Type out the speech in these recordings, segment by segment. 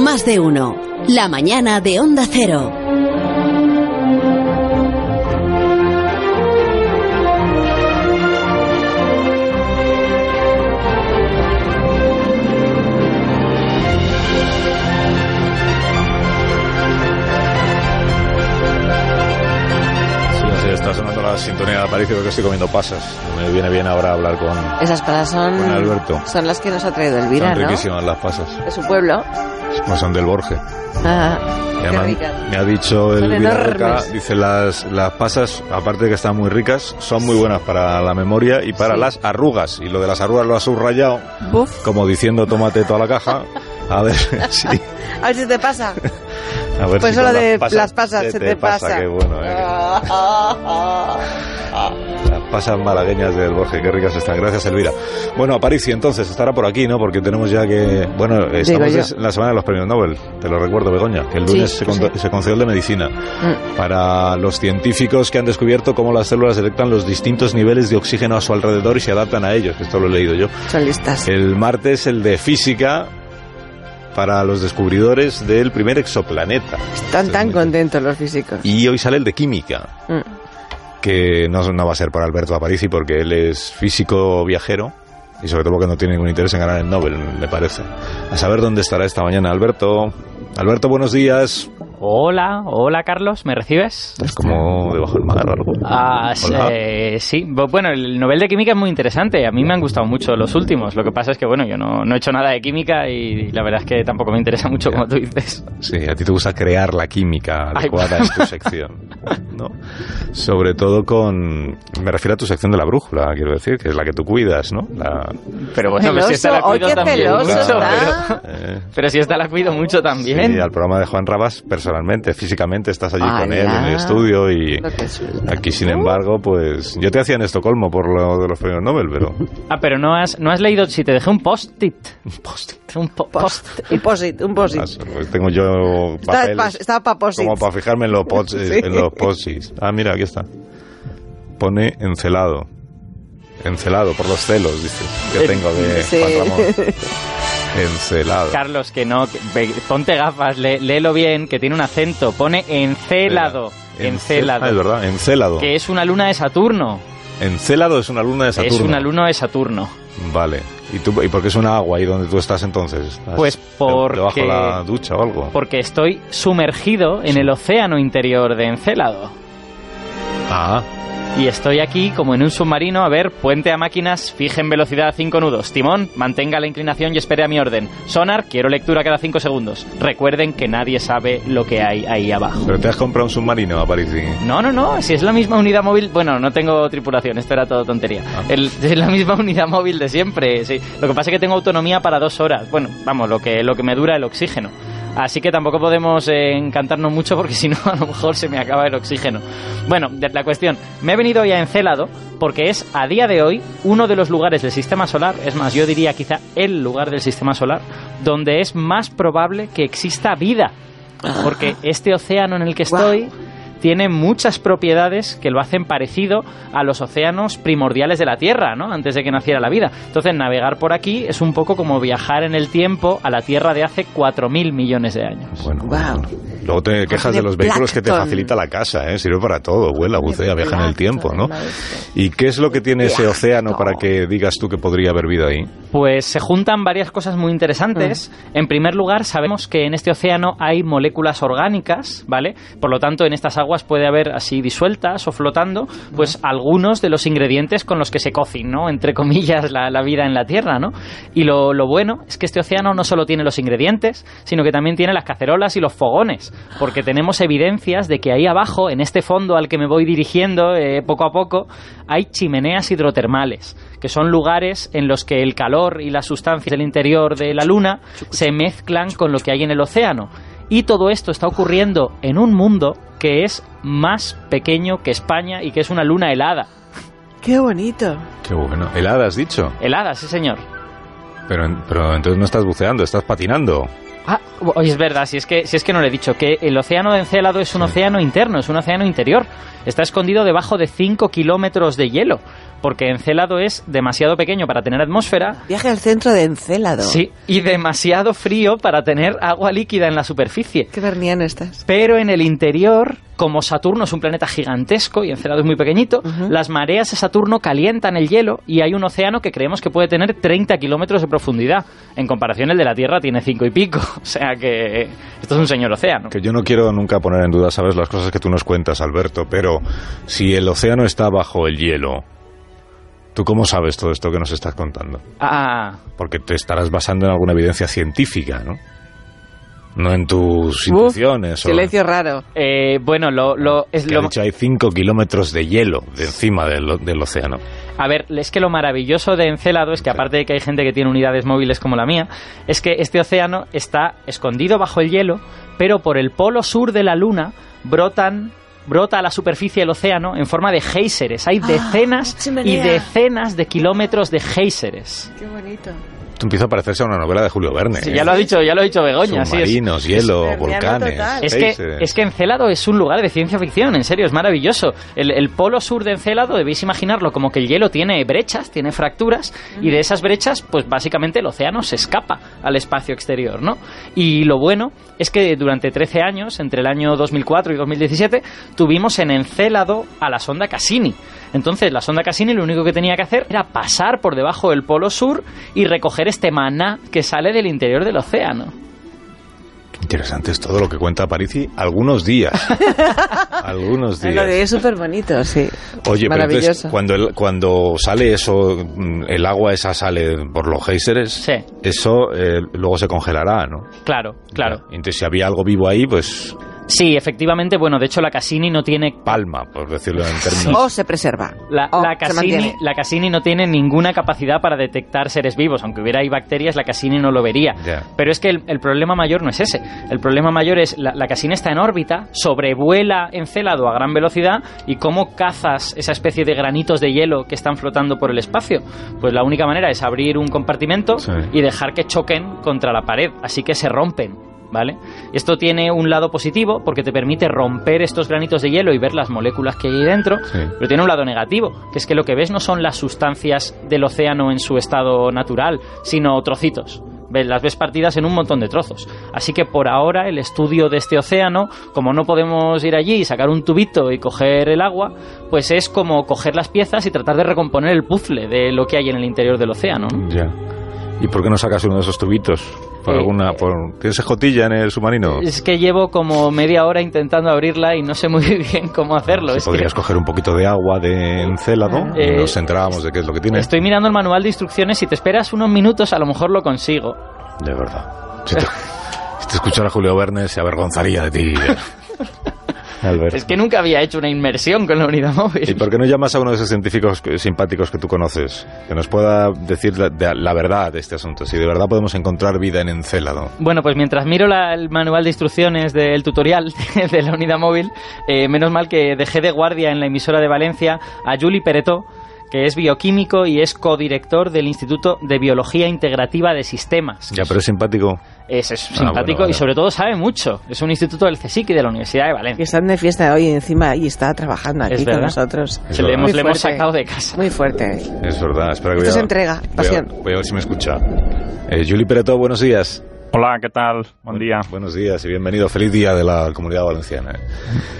Más de uno. La mañana de Onda Cero. La sintonía de Aparicio porque estoy comiendo pasas. Me viene bien ahora hablar con, Esas pasas son, con Alberto. son las que nos ha traído Elvira, Son ¿no? riquísimas las pasas. De su pueblo. No son del Borge. Ah, ricas. me ha dicho el enormes. dice las, las pasas, aparte de que están muy ricas, son muy buenas para la memoria y para Sí. las arrugas. Y lo de las arrugas lo ha subrayado, Buf. como diciendo tómate toda la caja. A ver si... A ver si te pasa. A ver Pues si eso con lo de las las pasas, se te pasa. Qué bueno, ¿eh? Las pasas malagueñas del Borges, qué ricas están. Gracias, Elvira. Bueno, Aparici, entonces, estará por aquí, ¿no? Porque tenemos ya que... Bueno, estamos en la semana de los premios Nobel, te lo recuerdo, Begoña, que el Sí, lunes se, con- se concedió el de Medicina. Mm. Para los científicos que han descubierto cómo las células detectan los distintos niveles de oxígeno a su alrededor y se adaptan a ellos, esto lo he leído yo. Son listas. El martes el de Física para los descubridores del primer exoplaneta. Están tan contentos los físicos. Y hoy sale el de Química Mm. que no, no va a ser para Alberto Aparici porque él es físico viajero y sobre todo porque no tiene ningún interés en ganar el Nobel, me parece. A saber dónde estará esta mañana Alberto. Alberto, buenos días. Hola, hola Carlos, ¿me recibes? Es como debajo del mar o algo. Ah, eh, sí, Bu- bueno, el Nobel de Química es muy interesante, a mí me han gustado mucho los últimos, lo que pasa es que, bueno, yo no, no he hecho nada de química y la verdad es que tampoco me interesa mucho como tú dices. Sí, a ti te gusta crear la química Ay, adecuada en tu sección, ¿no? Sobre todo con... Me refiero a tu sección de la brújula, quiero decir, que es la que tú cuidas, ¿no? La, Pero bueno, pues si esta la ¡ay, cuido también celoso mucho, pero, eh, pero si esta la cuido mucho también. Sí, al programa de Juan Rabas personalmente, físicamente, estás allí con él en el estudio y aquí, sin embargo, pues yo te hacía en Estocolmo por lo de los premios Nobel, pero Ah, pero no has, no has leído, si te dejé un post-it. un post Un po- post Un posit. pues tengo yo papeles pa- está pa' posit. como para fijarme en los posts, Sí. en los posts. Ah, mira, aquí está. Pone encelado. Encelado por los celos, dice, que Eh, tengo de Sí. Juan Ramón. Encelado. Carlos, que no, que- ponte gafas, lé- léelo bien, que tiene un acento, pone encelado, encelado, Ah, es verdad, encelado. que es una luna de Saturno, Encelado es una luna de Saturno. es una luna de Saturno. Vale. ¿Y, tú, ¿Y por qué es una agua ahí donde tú estás entonces? ¿Estás Pues porque- Debajo de la ducha o algo. Porque estoy sumergido en el océano interior de Encélado. Ah, Y estoy aquí como en un submarino, a ver, puente a máquinas, fije en velocidad a 5 nudos. Timón, mantenga la inclinación y espere a mi orden. Sonar, quiero lectura cada 5 segundos. Recuerden que nadie sabe lo que hay ahí abajo. pero te has comprado un submarino, Aparici. No, no, no, si es la misma unidad móvil, bueno, no tengo tripulación, esto era todo tontería. Ah. El- es la misma unidad móvil de siempre, sí. Lo que pasa es que tengo autonomía para dos horas, bueno, vamos, lo que, lo que me dura el oxígeno. Así que tampoco podemos eh, encantarnos mucho porque si no a lo mejor se me acaba el oxígeno. Bueno, la cuestión, me he venido hoy a Encélado porque es a día de hoy uno de los lugares del sistema solar, es más, yo diría quizá el lugar del sistema solar, donde es más probable que exista vida. Porque este océano en el que estoy tiene muchas propiedades que lo hacen parecido a los océanos primordiales de la Tierra, ¿no? Antes de que naciera la vida. Entonces, navegar por aquí es un poco como viajar en el tiempo a la Tierra de hace 4.000 millones de años. Bueno, Guau. luego te quejas de los vehículos que te facilita la casa, ¿eh? Sirve para todo, vuela, bucea, viaja en el tiempo, ¿no? ¿Y qué es lo que tiene ese océano para que digas tú que podría haber vida ahí? Pues se juntan varias cosas muy interesantes. En primer lugar, sabemos que en este océano hay moléculas orgánicas, ¿vale? Por lo tanto, en estas aguas puede haber así disueltas o flotando, pues algunos de los ingredientes con los que se cocin, ¿no? Entre comillas, la, la vida en la Tierra, ¿no? Y lo, lo bueno es que este océano no solo tiene los ingredientes, sino que también tiene las cacerolas y los fogones, porque tenemos evidencias de que ahí abajo, en este fondo al que me voy dirigiendo eh, poco a poco, hay chimeneas hidrotermales que son lugares en los que el calor y las sustancias del interior de la Luna se mezclan con lo que hay en el océano. Y todo esto está ocurriendo en un mundo que es más pequeño que España y que es una luna helada. Qué bonito. Qué bueno. Helada, has dicho. Helada, sí señor. Pero, pero entonces no estás buceando, estás patinando. Ah, es verdad, si es, que, si es que no le he dicho, que el océano de Encélado es un océano interno, es un océano interior. Está escondido debajo de 5 kilómetros de hielo. Porque Encélado es demasiado pequeño para tener atmósfera. Viaje al centro de Encélado. Sí, y demasiado frío para tener agua líquida en la superficie. Qué verniano estás. Pero en el interior, como Saturno es un planeta gigantesco y Encélado es muy pequeñito, las mareas de Saturno calientan el hielo y hay un océano que creemos que puede tener 30 kilómetros de profundidad. En comparación, el de la Tierra tiene cinco y pico. O sea que esto es un señor océano. Que yo no quiero nunca poner en duda, sabes, las cosas que tú nos cuentas, Alberto, pero si el océano está bajo el hielo, ¿tú cómo sabes todo esto que nos estás contando? Ah, Porque te estarás basando en alguna evidencia científica, ¿no? No en tus Uf, intuiciones. o- silencio raro. eh, bueno, lo, lo, es Que ha lo, dicho, hay 5 kilómetros de hielo de encima del, del océano. A ver, es que lo maravilloso de Encélado es que aparte de que hay gente que tiene unidades móviles como la mía, es que este océano está escondido bajo el hielo, pero por el polo sur de la Luna brotan brota a la superficie del océano en forma de géiseres. Hay decenas y decenas de kilómetros de géiseres. Qué bonito. Esto empieza a parecerse a una novela de Julio Verne. Sí, ¿eh? ya lo ha dicho, ya lo ha dicho Begoña. sí, es- Submarinos, hielo, es volcanes. total. Es que, es que Encélado es un lugar de ciencia ficción, en serio, es maravilloso. El, el polo sur de Encélado, debéis imaginarlo como que el hielo tiene brechas, tiene fracturas, y de esas brechas, pues básicamente el océano se escapa al espacio exterior, ¿no? Y lo bueno es que durante 13 años, entre el año 2004 y 2017, tuvimos en Encélado a la sonda Cassini. Entonces, la sonda Cassini lo único que tenía que hacer era pasar por debajo del polo sur y recoger este maná que sale del interior del océano. Interesante es todo lo que cuenta Parisi algunos días. algunos Lo de días. es súper bonito, sí. Oye, pero entonces, Maravilloso. cuando, el- cuando sale eso, mm, el agua esa sale por los géiseres, Sí. eso eh, luego se congelará, ¿no? Claro, claro. Entonces, si había algo vivo ahí, pues Sí, efectivamente, bueno, de hecho la Cassini no tiene palma, por decirlo en términos... O se preserva. la, O la Cassini, la Cassini no tiene ninguna capacidad para detectar seres vivos, aunque hubiera ahí bacterias, la Cassini no lo vería. Pero es que el, el problema mayor no es ese. El problema mayor es la, la Cassini está en órbita, sobrevuela Encélado a gran velocidad y cómo cazas esa especie de granitos de hielo que están flotando por el espacio. Pues la única manera es abrir un compartimento Sí. y dejar que choquen contra la pared, así que se rompen. ¿Vale? Esto tiene un lado positivo porque te permite romper estos granitos de hielo y ver las moléculas que hay ahí dentro, Sí. pero tiene un lado negativo, que es que lo que ves no son las sustancias del océano en su estado natural, sino trocitos. Ves- Las ves partidas en un montón de trozos. Así que por ahora el estudio de este océano, como no podemos ir allí y sacar un tubito y coger el agua, pues es como coger las piezas y tratar de recomponer el puzzle de lo que hay en el interior del océano. ¿no? Ya. ¿Y por qué no sacas uno de esos tubitos? ¿Por Eh, alguna, por, ¿Tienes escotilla en el submarino? Es que llevo como media hora intentando abrirla y no sé muy bien cómo hacerlo. Si Es que podrías coger un poquito de agua de encélado y Eh, nos enterábamos de qué es lo que tiene. estoy mirando el manual de instrucciones. Si te esperas unos minutos, a lo mejor lo consigo. De verdad. Si te, si te escuchara Julio Verne, se avergonzaría de ti. Alberto. Es que nunca había hecho una inmersión con la unidad móvil. ¿Y por qué no llamas a uno de esos científicos simpáticos que tú conoces? Que nos pueda decir la, de- la verdad de este asunto. Si de verdad podemos encontrar vida en Encélado. Bueno, pues mientras miro la- el manual de instrucciones del tutorial de la unidad móvil, eh, menos mal que dejé de guardia en la emisora de Valencia a Juli Peretó, que es bioquímico y es codirector del Instituto de Biología Integrativa de Sistemas. Ya, pero es simpático. Es, es Ah, simpático bueno, vale. y sobre todo sabe mucho. Es un instituto del CSIC y de la Universidad de Que Valencia. están de fiesta hoy encima y está trabajando aquí Es con nosotros. Es Se le hemos, le hemos sacado de casa. Muy fuerte. Es verdad. Espera que Esto voy es a- entrega, voy a- pasión. Voy a ver si me escucha. Eh, Juli Peretó, buenos días. Hola, ¿qué tal? Buen día. Buenos días y bienvenido. Feliz día de la Comunidad Valenciana.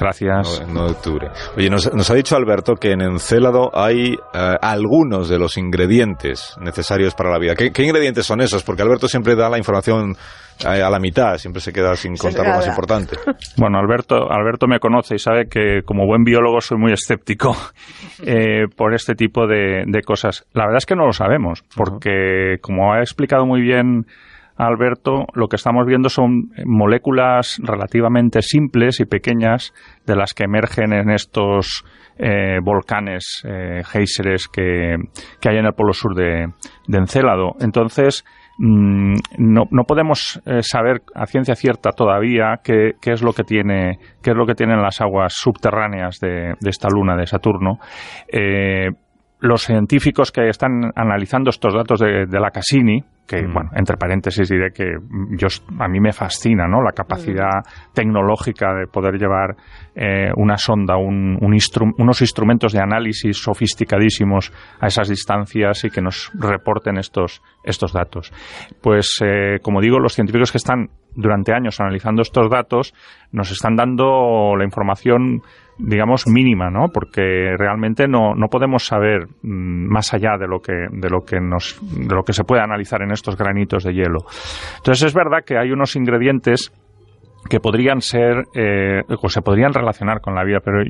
Gracias. 9 de octubre. Oye, nos, nos ha dicho Alberto que en Encélado hay eh, algunos de los ingredientes necesarios para la vida. ¿Qué, qué ingredientes son esos? Porque Alberto siempre da la información eh, a la mitad, siempre se queda sin contar lo más importante. Bueno, Alberto, Alberto me conoce y sabe que como buen biólogo soy muy escéptico eh, por este tipo de, de cosas. La verdad es que no lo sabemos, porque como ha explicado muy bien Alberto, lo que estamos viendo son moléculas relativamente simples y pequeñas de las que emergen en estos eh, volcanes, eh, que, que hay en el polo sur de, de Encélado. Entonces, mm, no, no podemos eh, saber a ciencia cierta todavía qué, qué es lo que tiene qué es lo que tienen las aguas subterráneas de, de esta luna de Saturno. Eh, los científicos que están analizando estos datos de, de la Cassini que, Mm. bueno, entre paréntesis diré que mm, yo, a mí me fascina, ¿no? La capacidad tecnológica de poder llevar eh, una sonda, un, un instru- unos instrumentos de análisis sofisticadísimos a esas distancias y que nos reporten estos, estos datos. Pues, eh, como digo, los científicos que están durante años analizando estos datos nos están dando la información digamos mínima, ¿no? Porque realmente no, no podemos saber mm, más allá de lo que de lo que nos de lo que se puede analizar en estos granitos de hielo. Entonces es verdad que hay unos ingredientes que podrían ser eh, o se podrían relacionar con la vida, pero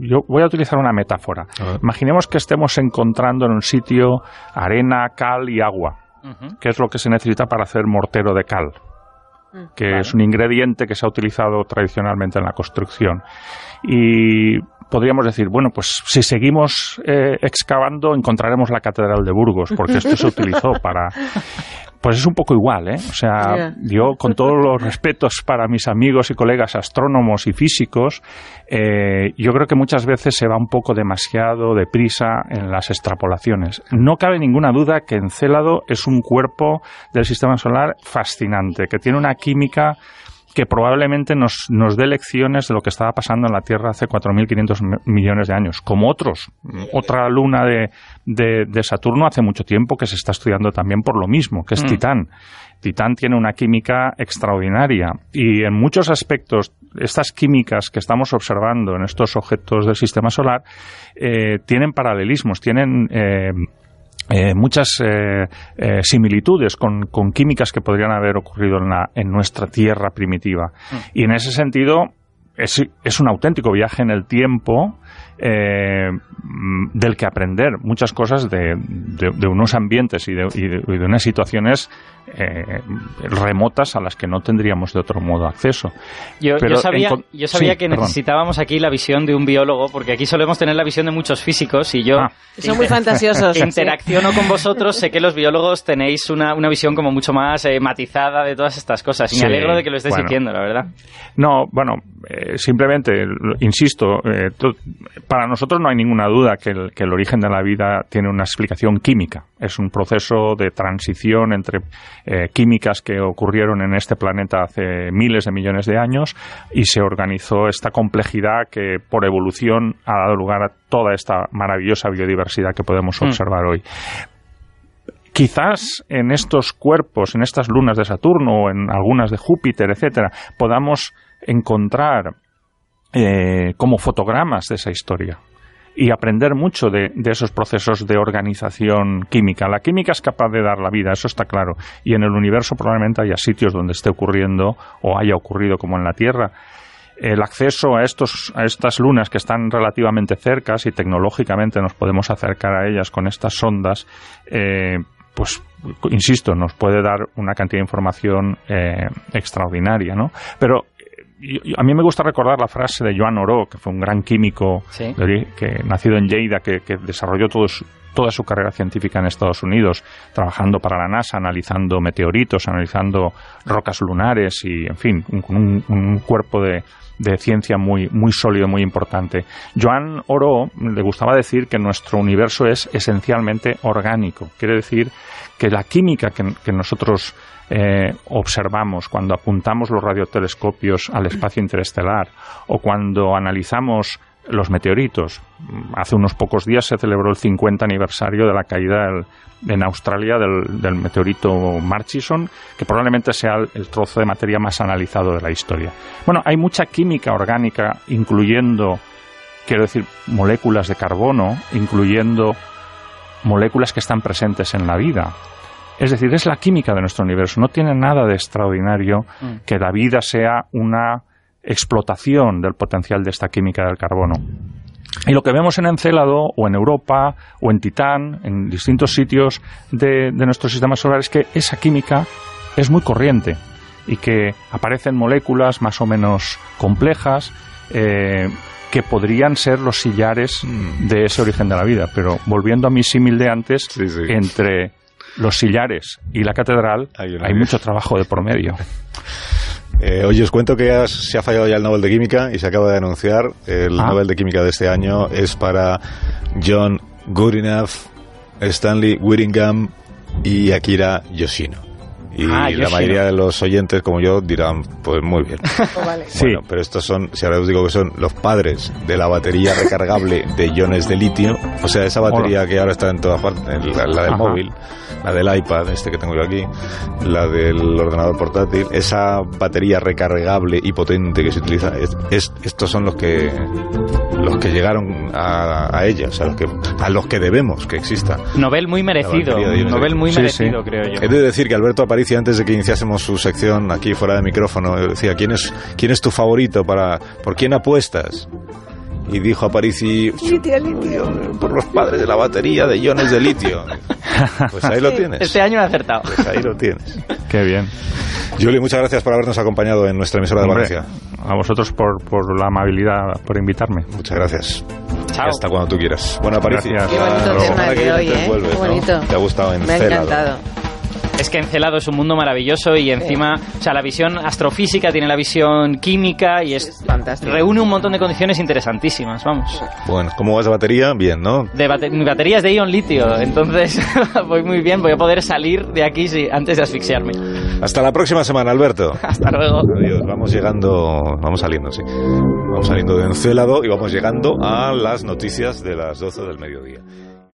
yo voy a utilizar una metáfora. Imaginemos que estemos encontrando en un sitio arena, cal y agua, Ujú. que es lo que se necesita para hacer mortero de cal que Vale. es un ingrediente que se ha utilizado tradicionalmente en la construcción. Y podríamos decir, bueno, pues si seguimos eh, excavando encontraremos la Catedral de Burgos, porque esto se utilizó para... Pues es un poco igual, ¿eh? O sea, yo con todos los respetos para mis amigos y colegas astrónomos y físicos, eh, yo creo que muchas veces se va un poco demasiado deprisa en las extrapolaciones. No cabe ninguna duda que Encélado es un cuerpo del sistema solar fascinante, que tiene una química que probablemente nos, nos dé lecciones de lo que estaba pasando en la Tierra hace 4.500 mi- millones de años, como otros. Otra luna de, de- de Saturno hace mucho tiempo que se está estudiando también por lo mismo, que es Mm. Titán. Titán tiene una química extraordinaria y en muchos aspectos estas químicas que estamos observando en estos objetos del sistema solar eh, tienen paralelismos, tienen eh, eh, muchas eh, eh, similitudes con, con químicas que podrían haber ocurrido en, la, en nuestra Tierra primitiva. Y en ese sentido es, es un auténtico viaje en el tiempo eh, del que aprender muchas cosas de, de- de unos ambientes y de, y de- y de unas situaciones eh, remotas a las que no tendríamos de otro modo acceso. Yo, Pero yo sabía, en yo sabía sí, que perdón. necesitábamos aquí la visión de un biólogo, porque aquí solemos tener la visión de muchos físicos y yo Ah. Son muy fantasiosos. interacciono con vosotros, sé que los biólogos tenéis una, una visión como mucho más eh, matizada de todas estas cosas y Sí, me alegro de que lo estéis bueno. diciendo, la verdad. No, bueno, eh, simplemente, insisto, eh, para nosotros no hay ninguna duda que el, que el origen de la vida tiene una explicación química. Es un proceso de transición entre eh, químicas que ocurrieron en este planeta hace miles de millones de años y se organizó esta complejidad que por evolución ha dado lugar a toda esta maravillosa biodiversidad que podemos Mm. observar hoy. Quizás en estos cuerpos, en estas lunas de Saturno o en algunas de Júpiter, etcétera, podamos encontrar eh, como fotogramas de esa historia y aprender mucho de, esos procesos de organización química. La química es capaz de dar la vida, eso está claro. Y en el universo probablemente haya sitios donde esté ocurriendo o haya ocurrido como en la Tierra. El acceso a, estos, a estas lunas que están relativamente cercas y tecnológicamente nos podemos acercar a ellas con estas sondas, eh, pues insisto, nos puede dar una cantidad de información eh, extraordinaria, ¿no? Pero a mí me gusta recordar la frase de Joan Oró, que fue un gran químico Sí. de ori- que nacido en Lleida, que, que desarrolló todo su- toda su carrera científica en Estados Unidos, trabajando para la NASA, analizando meteoritos, analizando rocas lunares y, en fin, un- un, un cuerpo de, de ciencia muy, muy sólido, muy importante. Joan Oro le gustaba decir que nuestro universo es esencialmente orgánico. Quiere decir que la química que, que nosotros eh, observamos cuando apuntamos los radiotelescopios al espacio interestelar o cuando analizamos los meteoritos. Hace unos pocos días se celebró el 50 aniversario de la caída en Australia del, del meteorito Murchison, que probablemente sea el, el trozo de materia más analizado de la historia. Bueno, hay mucha química orgánica, incluyendo, quiero decir, moléculas de carbono, incluyendo moléculas que están presentes en la vida. Es decir, es la química de nuestro universo. No tiene nada de extraordinario Mm. que la vida sea una explotación del potencial de esta química del carbono. Y lo que vemos en Encélado o en Europa o en Titán, en distintos sitios de, de nuestro sistema solar, es que esa química es muy corriente y que aparecen moléculas más o menos complejas eh, que podrían ser los sillares de ese origen de la vida. Pero volviendo a mi símil de antes, Sí, sí. entre los sillares y la catedral Hay mucho trabajo de por medio. Eh, oye, os cuento que ya se ha fallado ya el Nobel de Química y se acaba de anunciar. El Ah. Nobel de Química de este año es para John Goodenough, Stanley Whittingham y Akira Yoshino. Y Ah, la mayoría de los oyentes, como yo, dirán, pues muy bien. Oh, vale. Sí. Bueno, pero estos son, si ahora os digo que son los padres de la batería recargable de iones de litio, o sea, esa batería que ahora está en todas partes, la, la del Ajá. móvil, la del iPad, este que tengo yo aquí, la del ordenador portátil, esa batería recargable y potente que se utiliza, es, es- estos son los que los que llegaron a, a ella, o sea, los que, a los que debemos que exista. Nobel muy merecido. Nobel muy Sí, merecido, creo yo. He de decir que Alberto Aparici, antes de que iniciásemos su sección aquí fuera de micrófono, decía, ¿quién es, quién es tu favorito? para ¿Por quién apuestas? Y dijo Aparici, Litio, litio. "Yo, por los padres de la batería de iones de litio. Pues ahí lo tienes. Este año he acertado. Pues ahí lo tienes. Qué bien. Julie, muchas gracias por habernos acompañado en nuestra emisora de Valencia. a vosotros por, por la amabilidad, por invitarme. Muchas gracias. Chao. Hasta cuando tú quieras. Bueno. Gracias. Qué bonito tema de hoy, ¿eh? vuelves, Qué ¿no? bonito. Te ha gustado Me ha encantado. Es que Encelado es un mundo maravilloso y encima, o sea, la visión astrofísica tiene la visión química y es, Es fantástico. reúne un montón de condiciones interesantísimas, vamos. Bueno, ¿cómo vas de batería? Bien, ¿no? De bate- mi batería es de ion litio, entonces voy muy bien, voy a poder salir de aquí sí, antes de asfixiarme. Hasta la próxima semana, Alberto. Hasta luego. Adiós, vamos llegando, vamos saliendo, sí. Vamos saliendo de Encélado y vamos llegando a las noticias de las 12 del mediodía.